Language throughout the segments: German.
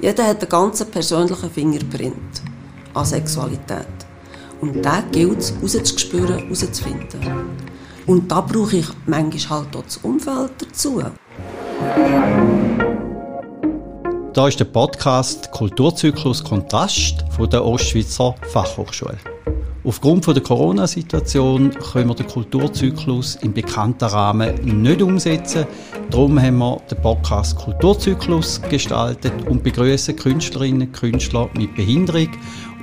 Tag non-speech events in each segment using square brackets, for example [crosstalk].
Jeder hat einen ganz persönlichen Fingerprint an Sexualität. Und den gilt es rauszuspüren, herauszufinden. Und da brauche ich manchmal halt auch das Umfeld dazu. Da ist der Podcast Kulturzyklus Kontrast von der Ostschweizer Fachhochschule. Aufgrund der Corona-Situation können wir den Kulturzyklus im bekannten Rahmen nicht umsetzen. Darum haben wir den Podcast Kulturzyklus gestaltet und begrüßen Künstlerinnen und Künstler mit Behinderung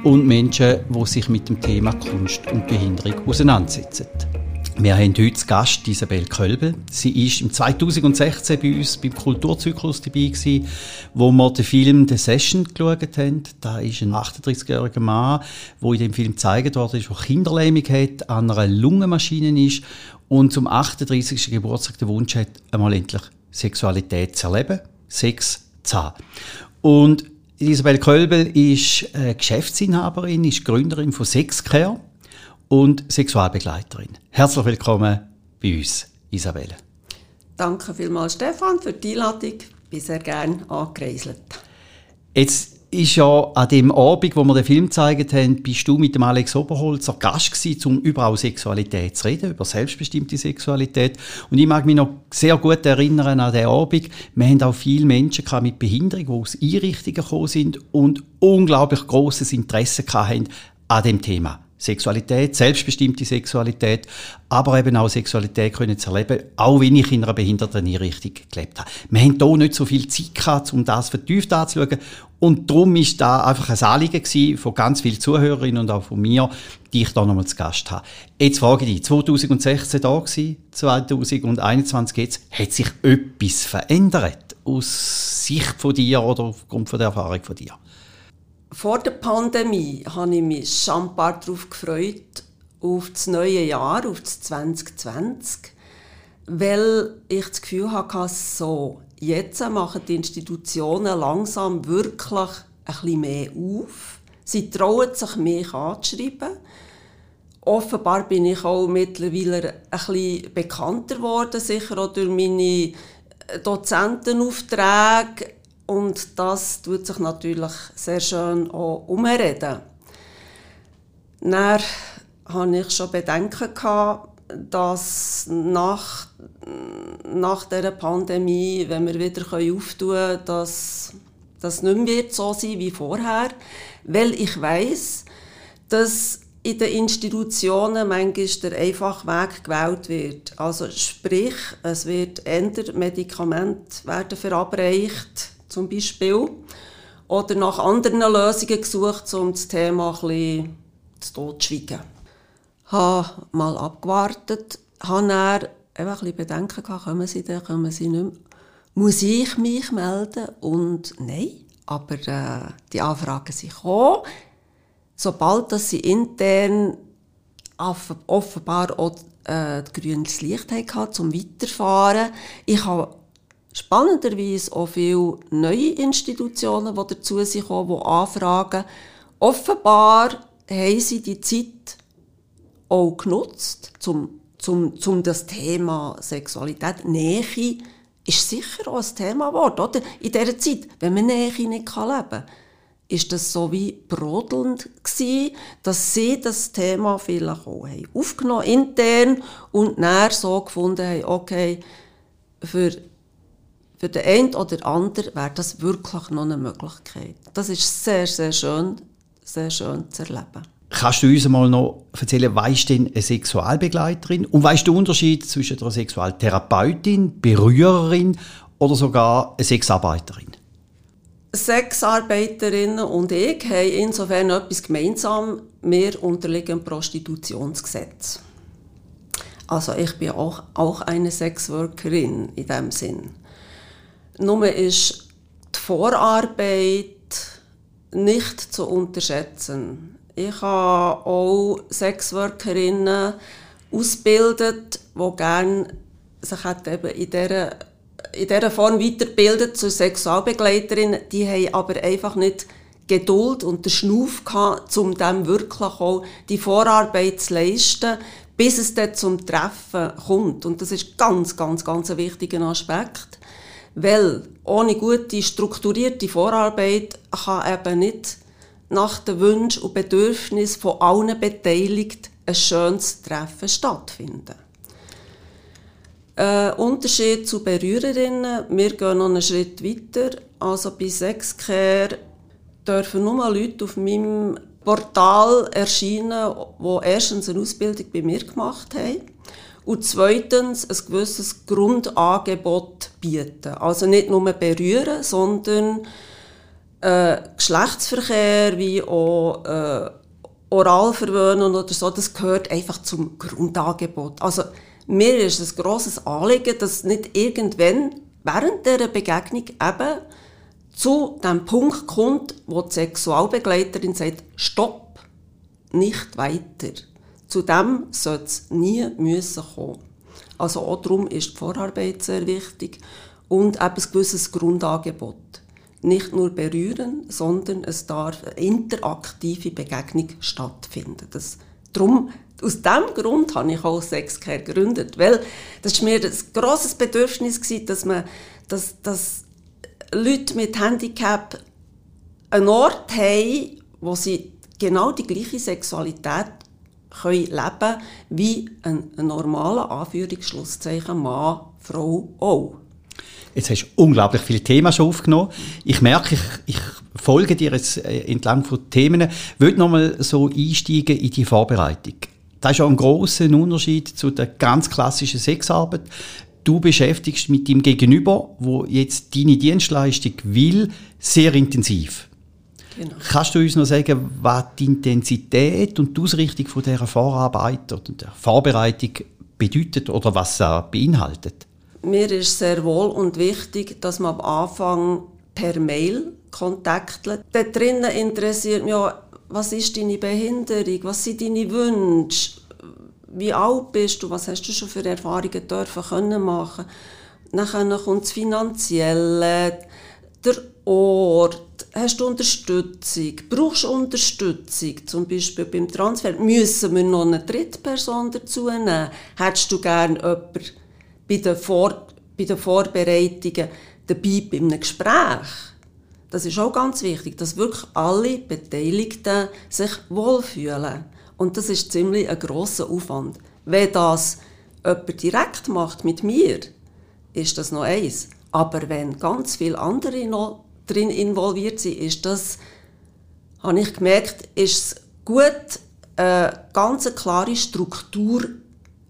und Menschen, die sich mit dem Thema Kunst und Behinderung auseinandersetzen. Wir haben heute zu Gast Isabel Kölbel. Sie ist im 2016 bei uns beim Kulturzyklus dabei gewesen, wo wir den Film The Session geschaut haben. Da ist ein 38-jähriger Mann, der in dem Film gezeigt worden ist, der Kinderlähmung hat, an einer Lungenmaschine ist und zum 38. Geburtstag den Wunsch hat, einmal endlich Sexualität zu erleben, Sex zu haben. Und Isabel Kölbel ist Geschäftsinhaberin, ist Gründerin von Sexcare und Sexualbegleiterin. Herzlich willkommen bei uns, Isabelle. Danke vielmals, Stefan, für die Einladung. Bin sehr gerne angereiselt. Jetzt ist ja an dem Abend, wo wir den Film gezeigt haben, bist du mit dem Alex Oberholzer Gast gewesen, um über auch Sexualität zu reden, über selbstbestimmte Sexualität. Und ich mag mich noch sehr gut erinnern an den Abend. Wir haben auch viele Menschen mit Behinderung, die aus Einrichtungen gekommen sind und unglaublich großes Interesse hatten an dem Thema. Sexualität, selbstbestimmte Sexualität, aber eben auch Sexualität können zu erleben, auch wenn ich in einer behinderten Einrichtung gelebt habe. Wir haben hier nicht so viel Zeit gehabt, um das vertieft anzuschauen und darum ist da einfach ein Anliegen von ganz vielen Zuhörerinnen und auch von mir, die ich da nochmal zu Gast habe. Jetzt frage ich dich, 2016 da gewesen, 2021 jetzt, hat sich etwas verändert aus Sicht von dir oder aufgrund von der Erfahrung von dir? Vor der Pandemie habe ich mich schon darauf gefreut, auf das neue Jahr, auf das 2020, weil ich das Gefühl hatte, so, jetzt machen die Institutionen langsam wirklich ein bisschen mehr auf. Sie trauen sich, mich anzuschreiben. Offenbar bin ich auch mittlerweile ein bisschen bekannter geworden, sicher auch durch meine Dozentenaufträge und das tut sich natürlich sehr schön auch umreden. Dann hatte ich schon Bedenken, gehabt, dass nach, nach dieser Pandemie, wenn wir wieder auftun können, dass das nicht mehr so sein wie vorher. Weil ich weiß, dass in den Institutionen manchmal der einfache Weg gewählt wird. Also sprich, es wird eher Medikamente werden verabreicht zum Beispiel. Oder nach anderen Lösungen gesucht, um das Thema bisschen zu totschweigen. Ich habe mal abgewartet, habe dann ein bisschen Bedenken gehabt, kommen sie dann, kommen sie nicht mehr. Muss ich mich melden? Und nein, aber äh, die Anfragen sind gekommen. Sobald dass sie intern offenbar auch äh, grünes Licht hatten, um weiterzufahren. Ich habe spannenderweise auch viele neue Institutionen, die dazu sind, die anfragen. Offenbar haben sie die Zeit auch genutzt, um, um, um das Thema Sexualität, Nähe, ist sicher auch ein Thema geworden, oder? In dieser Zeit, wenn man Nähe nicht leben kann, ist das so wie brodelnd gewesen, dass sie das Thema vielleicht auch haben aufgenommen intern und näher so gefunden haben, okay, für für den einen oder anderen wäre das wirklich noch eine Möglichkeit. Das ist sehr, sehr schön, sehr schön zu erleben. Kannst du uns mal noch erzählen, weißt du denn eine Sexualbegleiterin und weißt du den Unterschied zwischen einer Sexualtherapeutin, Berührerin oder sogar einer Sexarbeiterin? Sexarbeiterinnen und ich haben insofern etwas gemeinsam. Wir unterliegen dem Prostitutionsgesetz. Also ich bin auch, auch eine Sexworkerin in dem Sinn. Nur ist die Vorarbeit nicht zu unterschätzen. Ich habe auch Sexworkerinnen ausgebildet, die gerne sich eben in dieser, in dieser Form weiterbildet zur Sexualbegleiterin. Die haben aber einfach nicht Geduld und den Schnuff gehabt, um dem wirklich auch die Vorarbeit zu leisten, bis es dann zum Treffen kommt. Und das ist ganz, ganz, ganz ein wichtiger Aspekt. Weil ohne gute, strukturierte Vorarbeit kann eben nicht nach den Wünschen und Bedürfnissen von allen Beteiligten ein schönes Treffen stattfinden. Äh, Unterschied zu Berührerinnen, wir gehen noch einen Schritt weiter. Also bei Sexcare dürfen nur Leute auf meinem Portal erscheinen, die erstens eine Ausbildung bei mir gemacht haben und zweitens ein gewisses Grundangebot bieten. Also nicht nur berühren, sondern äh, Geschlechtsverkehr wie auch äh, Oralverwöhnen oder so, das gehört einfach zum Grundangebot. Also mir ist es ein grosses Anliegen, dass nicht irgendwann während dieser Begegnung eben zu dem Punkt kommt, wo die Sexualbegleiterin sagt, stopp, nicht weiter. Zu dem sollte es nie müssen kommen. Also auch darum ist die Vorarbeit sehr wichtig und ein gewisses Grundangebot. Nicht nur berühren, sondern es darf eine interaktive Begegnung stattfinden. Das, darum, aus diesem Grund habe ich auch Sexcare gegründet, weil das war mir ein grosses Bedürfnis, dass, man, dass, dass Leute mit Handicap einen Ort haben, wo sie genau die gleiche Sexualität können leben wie ein, normaler Anführungsschlusszeichen Mann, Frau auch. Jetzt hast du unglaublich viele Themen schon aufgenommen. Ich merke, ich, ich folge dir jetzt äh, entlang von Themen. Ich will nochmal so einsteigen in die Vorbereitung. Das ist auch ein großer Unterschied zu der ganz klassischen Sexarbeit. Du beschäftigst mit dem Gegenüber, wo jetzt deine Dienstleistung will, sehr intensiv. Genau. Kannst du uns noch sagen, was die Intensität und die Ausrichtung von dieser Vorarbeit oder der Vorbereitung bedeutet oder was sie beinhaltet? Mir ist sehr wohl und wichtig, dass man am Anfang per Mail kontaktet. Da drinnen interessiert mich auch, was ist deine Behinderung, was sind deine Wünsche, wie alt bist du, was hast du schon für Erfahrungen dürfen können machen. Dann kommt das Finanzielle, der Ort, hast du Unterstützung, brauchst du Unterstützung, zum Beispiel beim Transfer, müssen wir noch eine Drittperson dazu nehmen? Hättest du gerne jemanden bei den, Vor bei den Vorbereitungen dabei bei einem Gespräch? Das ist auch ganz wichtig, dass wirklich alle Beteiligten sich wohlfühlen. Und das ist ziemlich ein grosser Aufwand. Wenn das jemand direkt macht mit mir, ist das noch eins. Aber wenn ganz viele andere noch drin involviert sind, ist das, habe ich gemerkt, ist es gut, eine ganz klare Struktur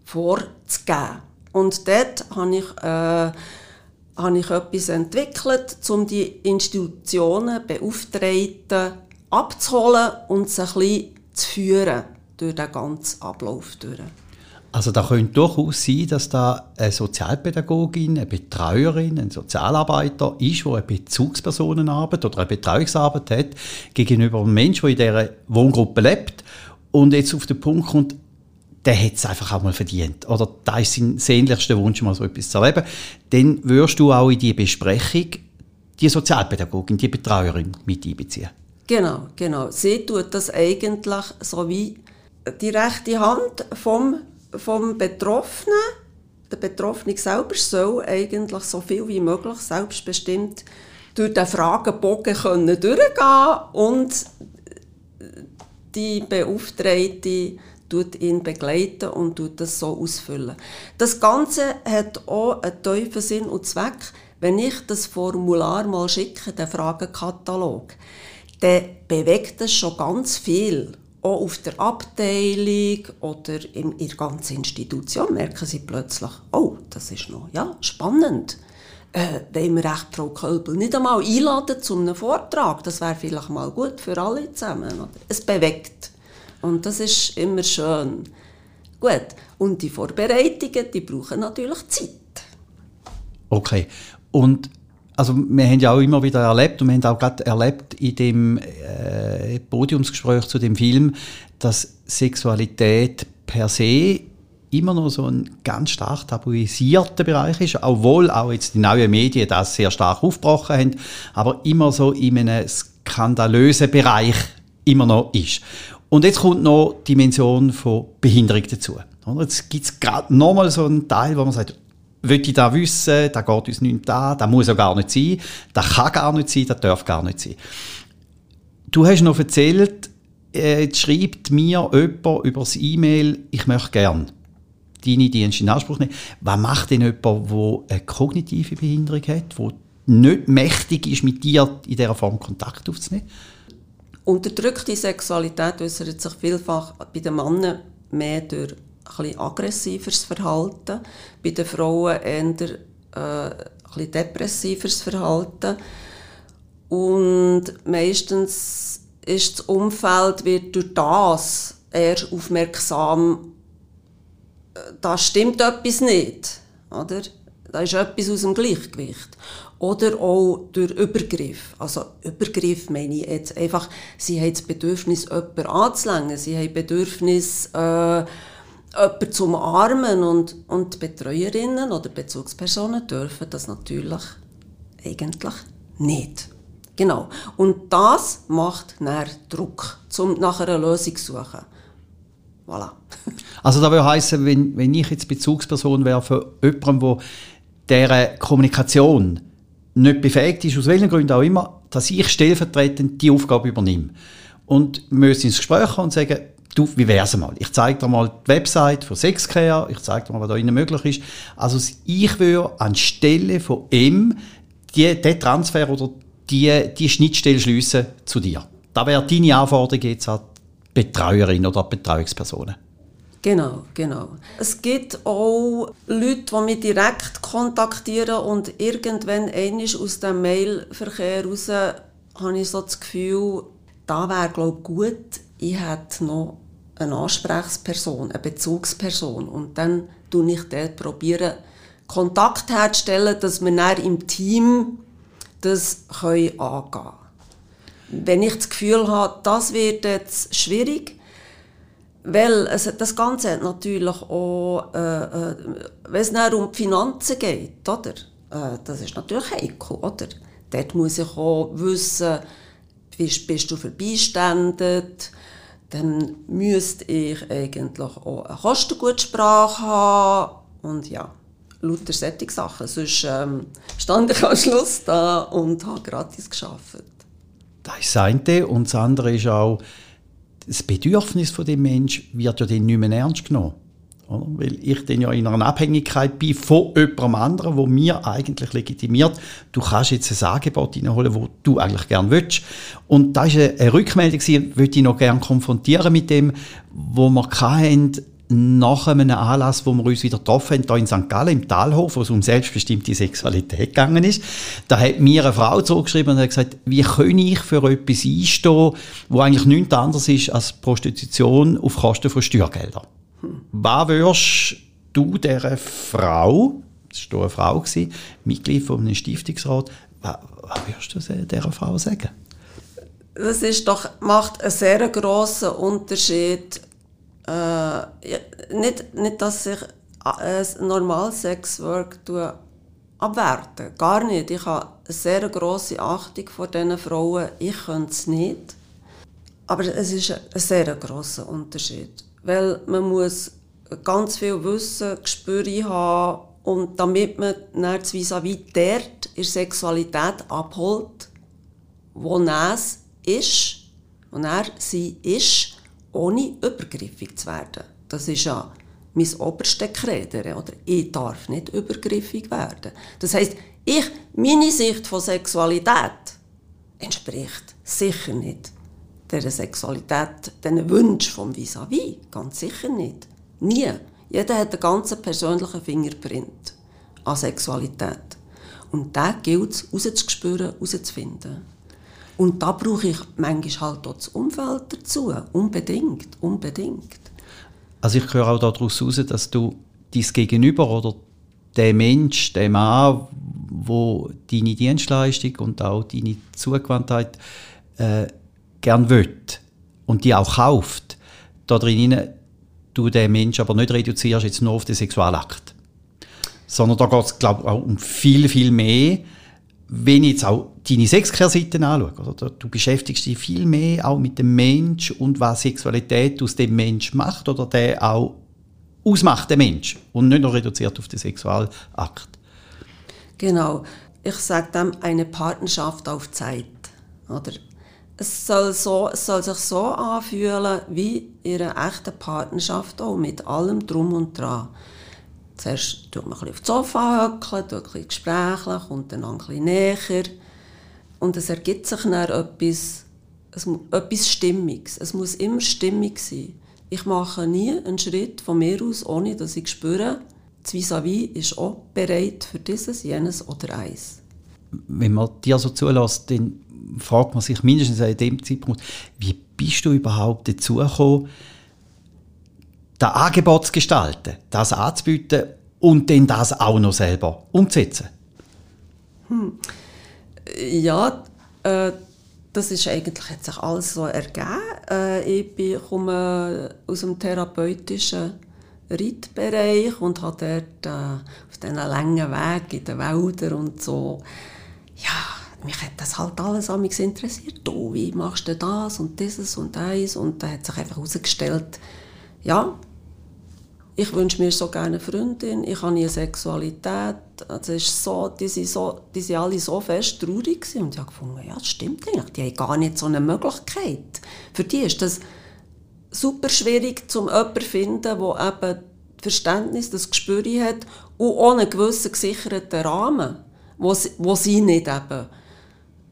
vorzugeben. Und dort habe ich, äh, habe ich etwas entwickelt, um die Institutionen, Beauftragten abzuholen und sie ein bisschen zu führen durch den ganzen Ablauf. Durch. Also da könnte durchaus sein, dass da eine Sozialpädagogin, eine Betreuerin, ein Sozialarbeiter ist, der eine Bezugspersonenarbeit oder eine Betreuungsarbeit hat gegenüber einem Menschen, der in dieser Wohngruppe lebt und jetzt auf den Punkt kommt, der hat es einfach auch mal verdient. Oder da ist sein sehnlichster Wunsch, mal so etwas zu erleben. Dann wirst du auch in die Besprechung die Sozialpädagogin, die Betreuerin mit einbeziehen. Genau, genau. Sie tut das eigentlich so wie die rechte Hand vom vom Betroffenen, der Betroffene selber soll eigentlich so viel wie möglich selbstbestimmt durch den Fragebogen können durchgehen und die Beauftragte tut ihn begleiten und tut das so ausfüllen. Das Ganze hat auch einen tiefen Sinn und Zweck. Wenn ich das Formular mal schicke, den Fragenkatalog, dann bewegt das schon ganz viel auch auf der Abteilung oder in der ganzen Institution merken sie plötzlich, oh, das ist noch ja, spannend. Äh, wollen wir echt Frau Kölbel nicht einmal einladen zu einem Vortrag? Das wäre vielleicht mal gut für alle zusammen. Oder? Es bewegt. Und das ist immer schön. Gut, und die Vorbereitungen, die brauchen natürlich Zeit. Okay, und also wir haben ja auch immer wieder erlebt und wir haben auch gerade erlebt in dem äh, Podiumsgespräch zu dem Film, dass Sexualität per se immer noch so ein ganz stark tabuisierter Bereich ist, obwohl auch jetzt die neuen Medien das sehr stark aufgebrochen haben, aber immer so in einem skandalösen Bereich immer noch ist. Und jetzt kommt noch die Dimension von Behinderung dazu. Jetzt gibt es gerade nochmal so einen Teil, wo man sagt, will ich da wissen, da geht uns nichts an, das muss ja gar nicht sein, das kann gar nicht sein, das darf gar nicht sein. Du hast noch erzählt, äh, schreibt mir jemand über das E-Mail, ich möchte gern deine Dienste in Anspruch nehmen. Was macht denn jemand, der eine kognitive Behinderung hat, der nicht mächtig ist, mit dir in dieser Form Kontakt aufzunehmen? Unterdrückte Sexualität äußert sich vielfach bei den Männern mehr durch ein aggressiveres Verhalten, bei den Frauen eher äh, ein depressiveres Verhalten. Und meistens ist das Umfeld wird durch das eher aufmerksam, äh, da stimmt etwas nicht, oder? Da ist etwas aus dem Gleichgewicht. Oder auch durch Übergriff. Also Übergriff meine ich jetzt einfach, sie haben das Bedürfnis, jemanden anzulängen. Sie haben das Bedürfnis, äh, jemanden zu umarmen. Und, und Betreuerinnen oder Bezugspersonen dürfen das natürlich eigentlich nicht. Genau. Und das macht dann Druck, um nach einer Lösung zu suchen. Voilà. [laughs] Also das würde heißen, wenn, wenn ich jetzt Bezugsperson wäre für jemanden, der deren Kommunikation nicht befähigt ist, aus welchen Gründen auch immer, dass ich stellvertretend die Aufgabe übernehme. Und müssen ins Gespräch kommen und sagen, du, wie wär's mal? Ich zeige dir mal die Website von Sexcare, ich zeige dir mal, was da innen möglich ist. Also ich würde anstelle von ihm die, den Transfer oder die, die Schnittstelle schliessen zu dir. Da wäre deine Anforderung jetzt an die Betreuerin oder Betreuungspersonen. Genau, genau. Es gibt auch Leute, die mich direkt kontaktieren und irgendwann einmal aus dem Mailverkehr raus habe ich so das Gefühl, da wäre glaube gut, ich hätte noch eine Ansprechperson, eine Bezugsperson und dann probiere ich dort probieren, Kontakt herzustellen, dass wir dann im Team das können angehen können. Wenn ich das Gefühl habe, das wird jetzt schwierig, weil es, das Ganze hat natürlich auch, äh, äh, wenn es um die Finanzen geht, oder? Äh, das ist natürlich heikel, oder? Dort muss ich auch wissen, bist, bist du verbeistandet, dann müsste ich eigentlich auch eine Kostengutsprache haben und ja, lauter solche Sachen. Sonst ähm, stand ich am Schluss da und habe gratis gearbeitet. Das ist das eine und das andere ist auch, das Bedürfnis von dem Menschen wird ja dann nicht mehr ernst genommen. Oder? Weil ich dann ja in einer Abhängigkeit bin von jemandem anderen, wo mir eigentlich legitimiert, du kannst jetzt ein Angebot reinholen, das du eigentlich gerne willst. Und da ist eine Rückmeldung, die ich noch gerne konfrontieren mit dem, wo wir hatten, nach einem Anlass, wo wir uns wieder getroffen haben, hier in St. Gallen, im Talhof, wo es um selbstbestimmte Sexualität gegangen ist, da hat mir eine Frau zurückgeschrieben und hat gesagt, wie kann ich für etwas einstehen, wo eigentlich nichts anderes ist als Prostitution auf Kosten von Steuergeldern. Was würdest du dieser Frau, das war eine Frau, Mitglied von einem Stiftungsrat, was, würdest du dieser Frau sagen? Das ist doch, macht einen sehr grossen Unterschied, äh, nicht, nicht, dass ich ein normales Sexwork abwerte. Gar nicht. Ich habe eine sehr grosse Achtung vor diesen Frauen. Ich könnte es nicht. Aber es ist ein sehr grosser Unterschied. Weil man muss ganz viel Wissen, Gespür haben und damit man dann das vis-à-vis dort in Sexualität abholt, wo es ist, wo er sie ist, ohne übergriffig zu werden. Das ist ja mein oberste Kreder, oder? Ich darf nicht übergriffig werden. Das heißt, ich, meine Sicht von Sexualität entspricht sicher nicht der Sexualität, den Wunsch vom Vis-à-vis. -vis. Ganz sicher nicht. Nie. Jeder hat einen ganz persönlichen Fingerprint an Sexualität. Und da gilt es, rauszuspüren, herauszufinden. Und da brauche ich manchmal halt auch das Umfeld dazu. Unbedingt, unbedingt. Also ich höre auch daraus heraus, dass du dein Gegenüber oder der Mensch, der Mann, wo deine Dienstleistung und auch deine Zugewandtheit äh, gern will und die auch kauft, da drinnen du den Mensch aber nicht reduzierst jetzt nur auf den Sexualakt. Sondern da geht es, glaube ich, auch um viel, viel mehr wenn ich jetzt auch deine Sexcare-Seiten anschaue, oder? du beschäftigst dich viel mehr auch mit dem Mensch und was Sexualität aus dem Mensch macht oder der auch ausmacht, der Mensch. Und nicht nur reduziert auf den Sexualakt. Genau. Ich sage dem eine Partnerschaft auf Zeit. Oder es soll, so, es soll sich so anfühlen wie in einer echten Partnerschaft auch, mit allem Drum und Dran. Zuerst tut man ein auf das Sofa hockeln, tut ein bisschen Gespräche, kommt dann ein bisschen näher. Und es ergibt sich dann etwas, es, etwas Stimmiges. Es muss immer stimmig sein. Ich mache nie einen Schritt von mir aus, ohne dass ich spüre, das Vis-à-vis ist auch bereit für dieses, jenes oder eins. Wenn man dir so zulässt, dann fragt man sich mindestens an dem Zeitpunkt, wie bist du überhaupt dazu gekommen, das Angebot zu gestalten, das anzubieten und dann das auch noch selber umzusetzen? Hm. Ja, äh, das ist eigentlich hat sich alles so ergeben. Äh, ich bin, komme aus dem therapeutischen Reitbereich und habe dort äh, auf diesen langen Weg in den Wäldern und so, ja, mich hat das halt alles an mich interessiert. Du, wie machst du das und dieses und eins? Und da hat sich einfach herausgestellt, ja, ich wünsche mir so gerne eine Freundin, ich habe nie Sexualität. Also ist so, die, sind so, alle so fest traurig gewesen. und ich habe gefunden, ja, das stimmt eigentlich, die haben gar nicht so eine Möglichkeit. Für die ist das super schwierig, zum jemanden zu finden, der eben Verständnis, das Gespür hat und ohne gewissen gesicherten Rahmen, wo sie, wo sie nicht eben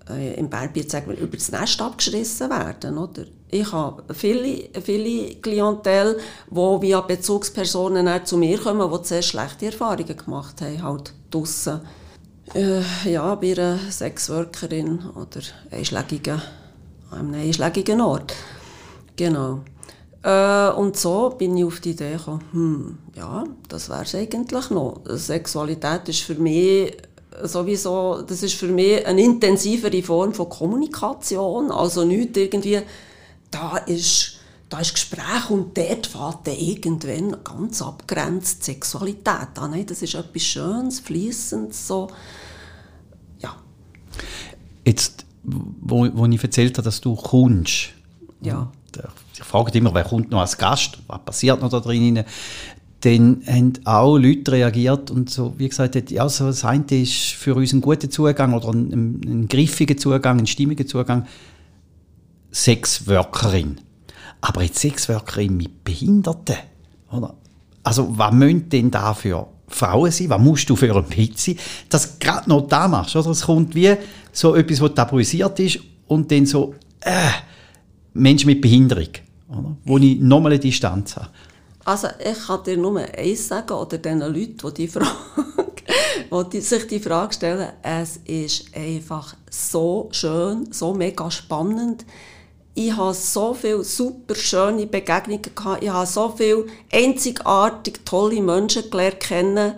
äh, im Bergbier sagen über das Nest abgeschrissen werden. Oder? Ich habe viele, viele Klientel, die via Bezugspersonen zu mir kommen, die sehr schlechte Erfahrungen gemacht haben, halt draussen. Äh, ja, bei einer Sexworkerin oder einschlägigen, einem einschlägigen Ort. Genau. Äh, und so bin ich auf die Idee gekommen, hm, ja, das wäre es eigentlich noch. Sexualität ist für mich sowieso, das ist für mich eine intensivere Form von Kommunikation, also nicht irgendwie, da ist, da ist Gespräch und dort fährt dann irgendwann ganz abgrenzt Sexualität an. Nein, das ist etwas Schönes, Fließendes, so, ja. Jetzt, wo, wo ich erzählt habe, dass du kommst, ja. Ich frage immer, wer kommt noch als Gast, was passiert noch da drinnen? dann haben auch Leute reagiert und so, wie gesagt, ja, so das eine ist für uns ein guter Zugang oder ein, ein, ein griffiger Zugang, ein stimmiger Zugang, Sexworkerin. Aber jetzt Sexworkerin mit Behinderten, oder? Also, was müssen denn da für Frauen sein? Was musst du für ein Bild sein? Dass du gerade noch da machst, oder? Es kommt wie so etwas, was tabuisiert ist und dann so, äh, Menschen mit Behinderung, oder? Wo ich nochmal eine Distanz habe. Also ich kann dir nur eins sagen, oder den Leuten, die, die, Frage, [laughs] die sich die Frage stellen, es ist einfach so schön, so mega spannend. Ich habe so viele super schöne Begegnungen gehabt. Ich habe so viele einzigartig tolle Menschen gelernt kennen.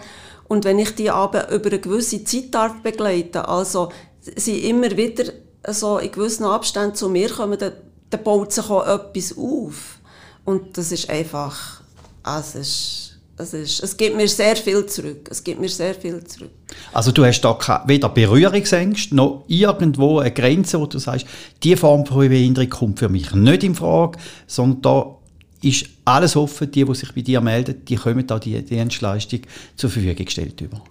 Und wenn ich die aber über eine gewisse Zeit darf begleiten, also sie immer wieder so in gewissen Abständen zu mir kommen, dann, dann baut sich auch etwas auf. Und das ist einfach also es, es, ist, es gibt mir sehr viel zurück. Es gibt mir sehr viel zurück. Also du hast da weder Berührungsängste noch irgendwo eine Grenze, wo du sagst, diese Form von Behinderung kommt für mich nicht in Frage, sondern da ist alles offen. Die, die sich bei dir melden, die kommen da die Dienstleistung zur Verfügung gestellt über.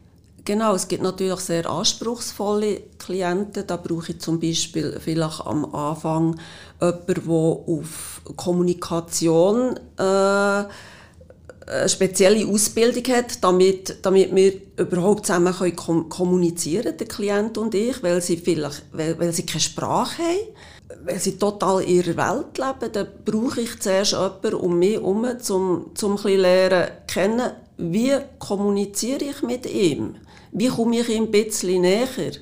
Genau, es gibt natürlich sehr anspruchsvolle Klienten. Da brauche ich zum Beispiel vielleicht am Anfang jemanden, der auf Kommunikation äh, eine spezielle Ausbildung hat, damit, damit wir überhaupt zusammen können kommunizieren der Klient und ich, weil sie vielleicht, weil, weil sie keine Sprache haben, weil sie total in ihrer Welt leben, dann brauche ich zuerst jemanden um mich herum, um, um ein lernen kennen, wie kommuniziere ich mit ihm, wie komme ich ihm ein bisschen näher,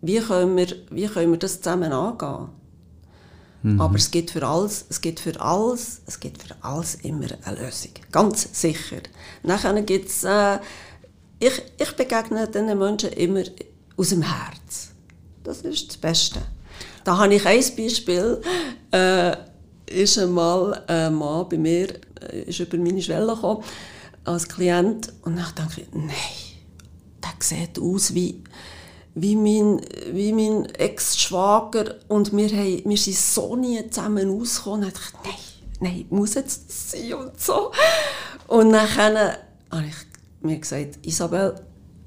wie können wir, wie können wir das zusammen angehen. Mhm. Aber es gibt für alles, es gibt für alles, es gibt für alles immer eine Lösung. Ganz sicher. Nachher gibt's, äh, ich, ich begegne diesen Menschen immer aus dem Herz. Das ist das Beste. Da habe ich ein Beispiel. Äh, ist einmal ein Mann bei mir äh, ist über meine Schwelle gekommen, als Klient und dann dachte ich, nein, der sieht aus wie wie mein, wie mein Ex-Schwager und wir, haben, wir sind so nie zusammen ausgekommen. Und ich dachte, nein, nein, muss jetzt sein und so. Und dann habe ich mir gesagt, Isabel,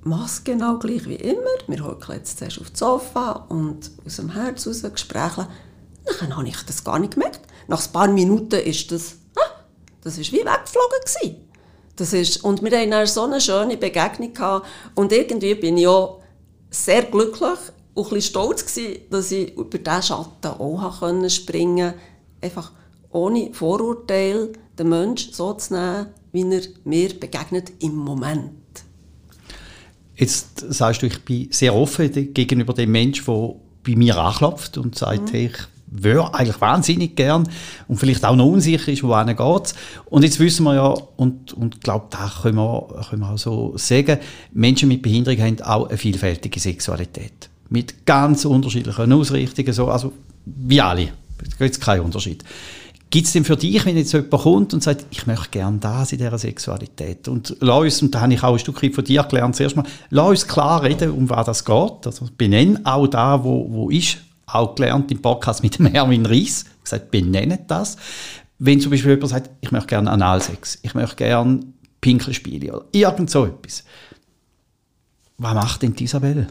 mach genau gleich wie immer. Wir hocken jetzt zuerst auf das Sofa und aus dem Herz raus Gespräche. Dann habe ich das gar nicht gemerkt. Nach ein paar Minuten ist das, ah, das ist wie weggeflogen gewesen. Das ist, und wir hatten dann so eine schöne Begegnung gehabt. Und irgendwie bin ich auch sehr glücklich und ein bisschen stolz gewesen, dass ich über diesen Schatten auch springen konnte. Einfach ohne Vorurteil den Menschen so zu nehmen, wie er mir begegnet im Moment. Jetzt sagst du, ich bin sehr offen gegenüber dem Menschen, der bei mir anklopft und sagt, mhm. hey, ich eigentlich wahnsinnig gern und vielleicht auch noch unsicher ist, wohin geht Und jetzt wissen wir ja, und, und glaube, da können wir, können wir auch so sagen, Menschen mit Behinderung haben auch eine vielfältige Sexualität. Mit ganz unterschiedlichen Ausrichtungen, so, also wie alle. Da gibt es keinen Unterschied. Gibt es denn für dich, wenn jetzt jemand kommt und sagt, ich möchte gerne das in dieser Sexualität? Und lass uns, und da habe ich auch ein Stück von dir gelernt, zuerst mal, lass uns klar reden, um was das geht. Also benenn auch da, wo, wo ist, auch gelernt im Podcast mit [laughs] dem Erwin Ries, gesagt, benennen das. Wenn zum Beispiel jemand sagt, ich möchte gerne Analsex, ich möchte gerne Pinkelspiele oder irgend so etwas. Was macht denn Isabelle?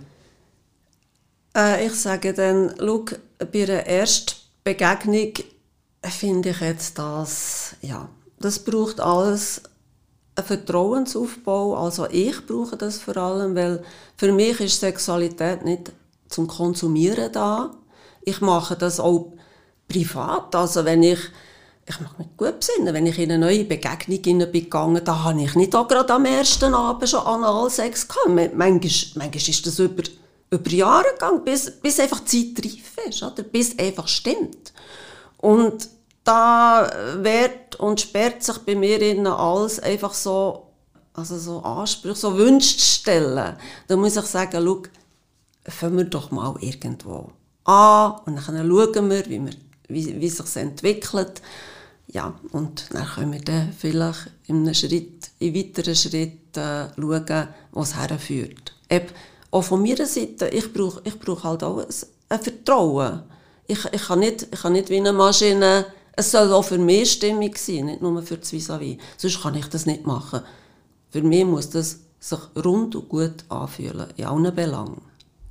Äh, ich sage dann, schau, bei der ersten Begegnung finde ich jetzt das, ja, das braucht alles einen Vertrauensaufbau. Also ich brauche das vor allem, weil für mich ist Sexualität nicht zum Konsumieren da. Ich mache das auch privat. Also wenn ich ich mag mich gut besinnen, wenn ich in eine neue Begegnung bin gegangen, da habe ich nicht auch gerade am ersten Abend schon Analsex gehabt. Manchmal, manchmal ist das über, über Jahre gegangen, bis, bis einfach die Zeit reif ist, oder? bis einfach stimmt. Und da wird und sperrt sich bei mir innen alles einfach so, also so Ansprüche, so Wünsche stellen. Da muss ich sagen, schau, fangen wir doch mal irgendwo an und dann schauen wir, wie, wir, wie, wie sich entwickelt. Ja, und dann können wir dann vielleicht in einem Schritt, in weiteren Schritten äh, schauen, wo es herführt. Eben, auch von meiner Seite, ich brauche ich brauch halt auch ein, ein Vertrauen. Ich, ich, kann nicht, ich kann nicht wie eine Maschine es soll auch für mich stimmig sein, nicht nur für das vis -vis. Sonst kann ich das nicht machen. Für mich muss das sich rund und gut anfühlen, in allen Belangen.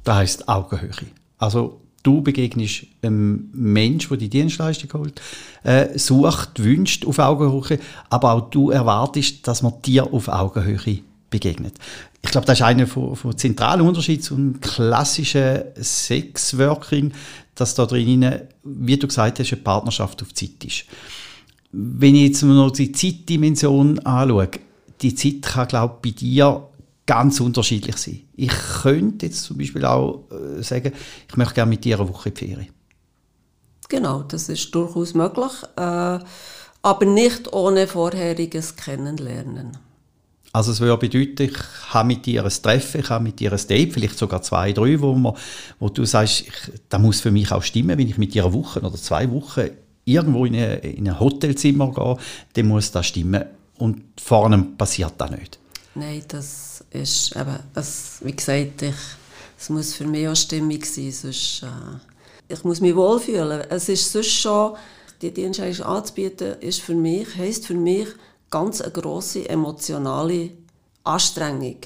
Das heisst Augenhöhe. Also du begegnest einem Menschen, der die Dienstleistung holt, äh, sucht, wünscht auf Augenhöhe, aber auch du erwartest, dass man dir auf Augenhöhe begegnet. Ich glaube, das ist einer von, von zentralen Unterschieden zum klassischen Sexworking, dass da drinnen, wie du gesagt hast, eine Partnerschaft auf Zeit ist. Wenn ich jetzt noch die Zeitdimension anschaue, die Zeit kann, glaube ich, bei dir ganz unterschiedlich sein. Ich könnte jetzt zum Beispiel auch äh, sagen, ich möchte gerne mit dir eine Woche in die Ferien. Genau, das ist durchaus möglich, äh, aber nicht ohne vorheriges Kennenlernen. Also es würde bedeuten, ich habe mit dir ein Treffen, ich habe mit dir ein Date, vielleicht sogar zwei, drei, wo, man, wo du sagst, ich, das muss für mich auch stimmen, wenn ich mit dir eine Woche oder zwei Wochen irgendwo in, eine, in ein Hotelzimmer gehe, dann muss das stimmen. Und vorne passiert das nicht. Nein, das ist eben, das, wie gesagt, ich, es muss für mich auch stimmig sein, sonst, äh, ich muss mich wohlfühlen. Es ist sonst schon, die Dienstleistung anzubieten, ist für mich, heisst für mich, ganz eine grosse emotionale Anstrengung,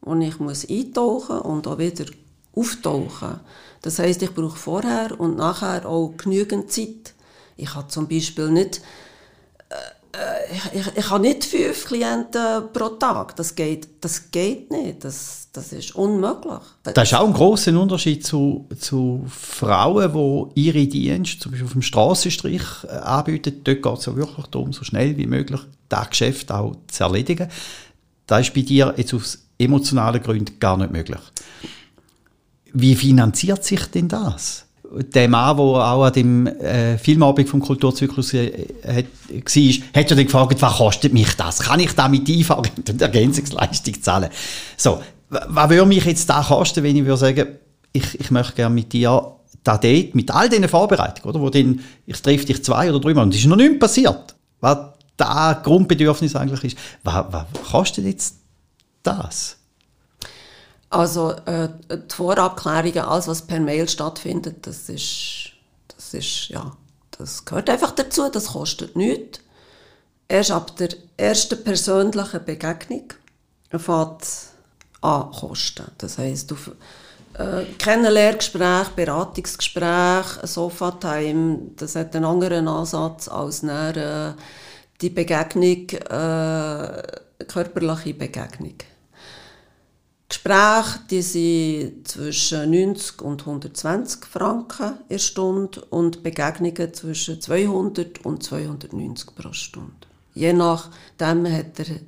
wo ich muss eintauchen und auch wieder auftauchen. Das heißt, ich brauche vorher und nachher auch genügend Zeit. Ich habe zum Beispiel nicht ich, ich, ich habe nicht fünf Klienten pro Tag. Das geht, das geht nicht. Das, das ist unmöglich. Das ist auch ein großer Unterschied zu, zu Frauen, die ihre Dienste zum Beispiel auf dem Strassenstrich äh, anbieten. Dort geht es ja wirklich darum, so schnell wie möglich das Geschäft auch zu erledigen. Das ist bei dir jetzt aus emotionalen Gründen gar nicht möglich. Wie finanziert sich denn das? Der Mann, der auch an dem äh, Filmabend vom Kulturzyklus äh, war, hat ja dann gefragt, was kostet mich das? Kann ich da mit Einfahren [laughs] und Ergänzungsleistung zahlen? So, was würde mich jetzt da kosten, wenn ich würde sagen, ich, ich möchte gerne mit dir da Date, mit all diesen Vorbereitungen, oder, wo dann, ich treffe dich zwei oder drei Mal und es ist noch nichts passiert, was da Grundbedürfnis eigentlich ist. Was, was kostet jetzt das? Also äh, die Vorabklärungen, alles was per Mail stattfindet, das ist, das ist, ja, das gehört einfach dazu, das kostet nichts. erst ab der ersten persönlichen Begegnung fängt an kosten. Das heisst, auf äh, Kennenlerngespräch, Beratungsgespräch, Sofa-Time, das hat einen anderen Ansatz als dann, äh, die Begegnung, äh, körperliche Begegnung. Gespräche die sind zwischen 90 und 120 Franken in Stunde und Begegnungen zwischen 200 und 290 pro Stunde. Je nachdem hat der,